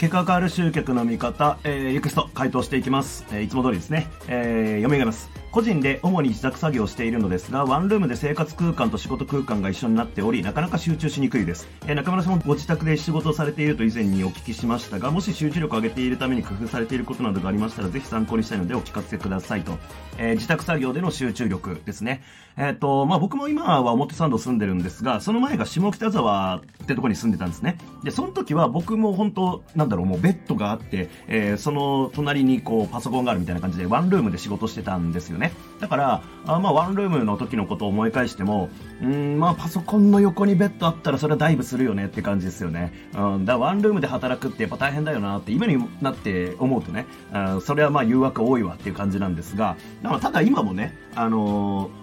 結果変わる集客の見方、えー、リクエスト回答していきます。えーいつも通りですね。えー、読み上げます。個人で主に自宅作業をしているのですが、ワンルームで生活空間と仕事空間が一緒になっており、なかなか集中しにくいです。えー中村さんもご自宅で仕事をされていると以前にお聞きしましたが、もし集中力を上げているために工夫されていることなどがありましたら、ぜひ参考にしたいのでお聞かせくださいと。えー自宅作業での集中力ですね。えっ、と、まあ、僕も今は表参道住んでるんですが、その前が下北沢ってとこに住んでたんですね。で、その時は僕も本当、なんだろう、もうベッドがあって、えーその隣にこうパソコンがあるみたいな感じで、ワンルームで仕事してたんですよね。ねだから、あまあ、ワンルームの時のことを思い返しても、うん、まあ、パソコンの横にベッドあったらそれはダイブするよねって感じですよね。うん、だワンルームで働くってやっぱ大変だよなって、今になって思うとね、あそれはまあ誘惑多いわっていう感じなんですが、だからただ今もね、あのー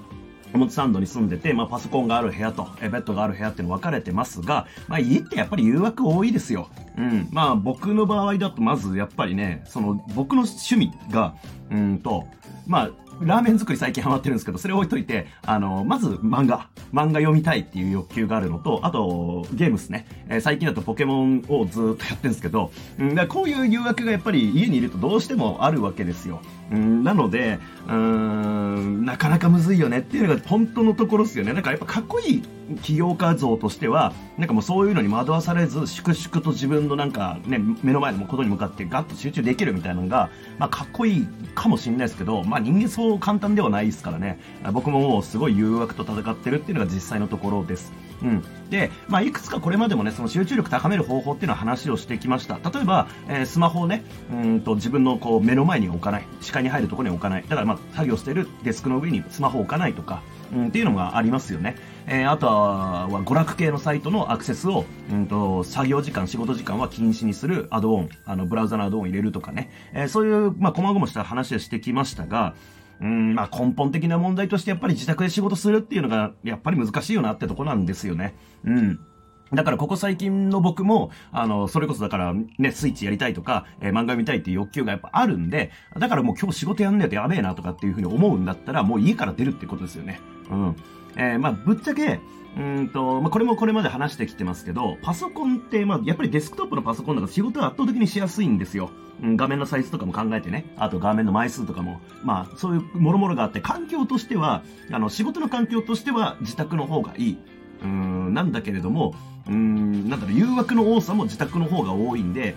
表参道に住んでて、まあ、パソコンがある部屋と、えベッドがある部屋っての分かれてますが、まあ、家ってやっぱり誘惑多いですよ。うん。まあ、僕の場合だと、まずやっぱりね、その、僕の趣味が、うんと、まあ、ラーメン作り最近ハマってるんですけど、それ置いといて、あの、まず漫画。漫画読みたいっていう欲求があるのと、あと、ゲームですね。えー最近だとポケモンをずっとやってるんですけど、うん、だこういう誘惑がやっぱり家にいるとどうしてもあるわけですよ。うん、なので、うん、なかなかむずいよねっていうのが本当のところですよね。なんかやっぱかっこいい起業家像としては、なんかもうそういうのに惑わされず、粛々と自分のなんかね、目の前のことに向かってガッと集中できるみたいなのが、まあかっこいいかもしれないですけど、まあ人間そう簡単ではないですからね。僕ももうすごい誘惑と戦ってるっていうのが実際のところです。うん。で、まあいくつかこれまでもね、その集中力高める方法っていうのは話をしてきました。例えば、えースマホをね、うんと自分のこう目の前に置かない。視界に入るところに置かない。だからまあ作業してるデスクの上にスマホを置かないとか、うん、っていうのがありますよね。えーあとは、娯楽系のサイトのアクセスを、うんと、作業時間、仕事時間は禁止にするアドオン、あの、ブラウザのアドオンを入れるとかね。えーそういう、まあ、細々した話をしてきましたが、うん、まあ根本的な問題としてやっぱり自宅で仕事するっていうのがやっぱり難しいよなってとこなんですよね。うん。だからここ最近の僕も、あの、それこそだからね、スイッチやりたいとか、えー漫画見たいっていう欲求がやっぱあるんで、だからもう今日仕事やんねえとやべえなとかっていうふうに思うんだったら、もう家から出るってことですよね。うん。えーまあぶっちゃけ、うんと、まあ、これもこれまで話してきてますけど、パソコンって、まあ、やっぱりデスクトップのパソコンだから仕事は圧倒的にしやすいんですよ。うん、画面のサイズとかも考えてね。あと画面の枚数とかも。まあ、そういうもろもろがあって、環境としては、あの、仕事の環境としては自宅の方がいい。うーん、なんだけれども、うーん、なんだろう、誘惑の多さも自宅の方が多いんで、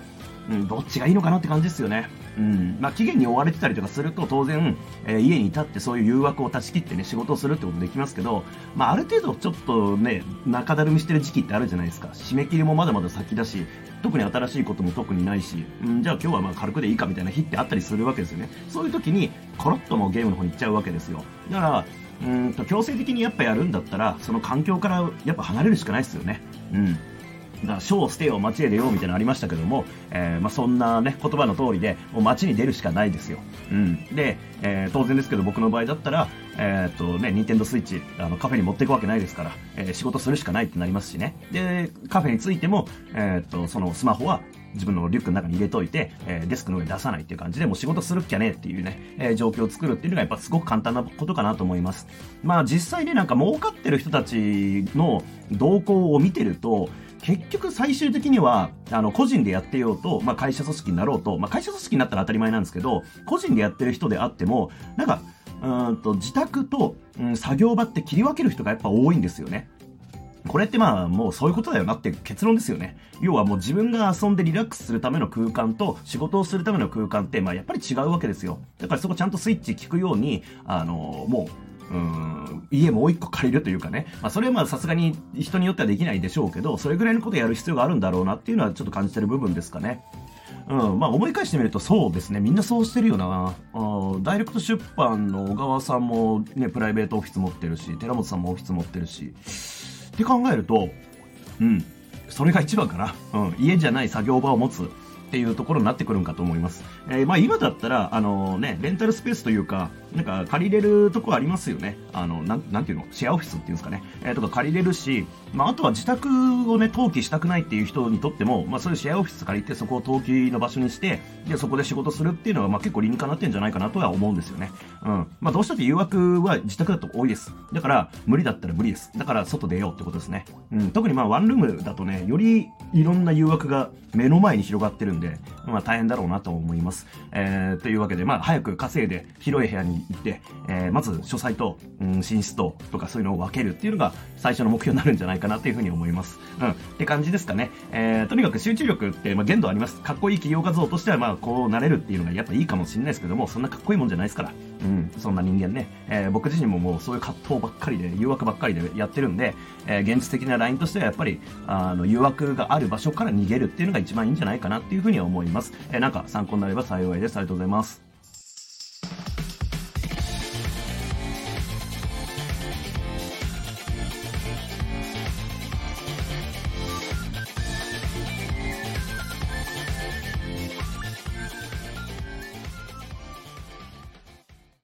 うん、どっちがいいのかなって感じですよね。うん。まあ、期限に追われてたりとかすると、当然、えー家にいたってそういう誘惑を断ち切ってね、仕事をするってことできますけど、まあ、ある程度ちょっとね、中だるみしてる時期ってあるじゃないですか。締め切りもまだまだ先だし、特に新しいことも特にないし、うん、じゃあ今日はまあ軽くでいいかみたいな日ってあったりするわけですよね。そういう時に、コロッともうゲームの方に行っちゃうわけですよ。だから、うーんと、強制的にやっぱやるんだったら、その環境からやっぱ離れるしかないですよね。うん。だから、ショーを捨てよう、街へ出ようみたいなのありましたけども、えーまあ、そんなね、言葉の通りで、もう街に出るしかないですよ。うん。で、えー当然ですけど、僕の場合だったら、えっとね、ニンテンドスイッチ、あの、カフェに持っていくわけないですから、えー仕事するしかないってなりますしね。で、カフェについても、えっと、そのスマホは、自分のリュックの中に入れといて、えーデスクの上に出さないっていう感じで、もう仕事するっきゃねえっていうね、えー状況を作るっていうのがやっぱすごく簡単なことかなと思います。まあ実際ね、なんか儲かってる人たちの動向を見てると、結局最終的には、あの、個人でやってようと、まあ会社組織になろうと、まあ会社組織になったら当たり前なんですけど、個人でやってる人であっても、なんか、うんと、自宅と、うん、作業場って切り分ける人がやっぱ多いんですよね。これってまあもうそういうことだよなって結論ですよね。要はもう自分が遊んでリラックスするための空間と仕事をするための空間ってまあやっぱり違うわけですよ。だからそこちゃんとスイッチ聞くように、あのもう、うん、家もう一個借りるというかね。まあそれはまあさすがに人によってはできないでしょうけど、それぐらいのことやる必要があるんだろうなっていうのはちょっと感じてる部分ですかね。うん、まあ思い返してみるとそうですね。みんなそうしてるよな。あダイレクト出版の小川さんもね、プライベートオフィス持ってるし、寺本さんもオフィス持ってるし。って考えると、うん、それが一番かな。うん、家じゃない作業場を持つっていうところになってくるんかと思います。えーまあ今だったら、あのね、レンタルスペースというか、なんか借りれるとこありますよね。あの、なん、なんていうの？シェアオフィスっていうんですかね。えーとか借りれるし、まああとは自宅をね、登記したくないっていう人にとっても、まあそういうシェアオフィス借りてそこを登記の場所にして、で、そこで仕事するっていうのは、まあ結構理にかなってんじゃないかなとは思うんですよね。うん。まあどうしたって誘惑は自宅だと多いです。だから、無理だったら無理です。だから外出ようってことですね。うん。特にまあワンルームだとね、よりいろんな誘惑が目の前に広がってるんで、まあ大変だろうなと思います。えー、というわけで、まあ早く稼いで広い部屋に行って、えー、まず書斎と、うん、寝室と、とかそういうのを分けるっていうのが最初の目標になるんじゃないかなというふうに思います。うん。って感じですかね。えー、とにかく集中力って、まあ限度あります。かっこいい企業画像としては、まあこうなれるっていうのがやっぱいいかもしれないですけども、そんなかっこいいもんじゃないですから。うん。そんな人間ね。えー、僕自身ももうそういう葛藤ばっかりで、誘惑ばっかりでやってるんで、えー、現実的なラインとしてはやっぱり、あの、誘惑がある場所から逃げるっていうのが一番いいんじゃないかなっていうふうには思います。えー、なんか参考になれば幸いです。ありがとうございます。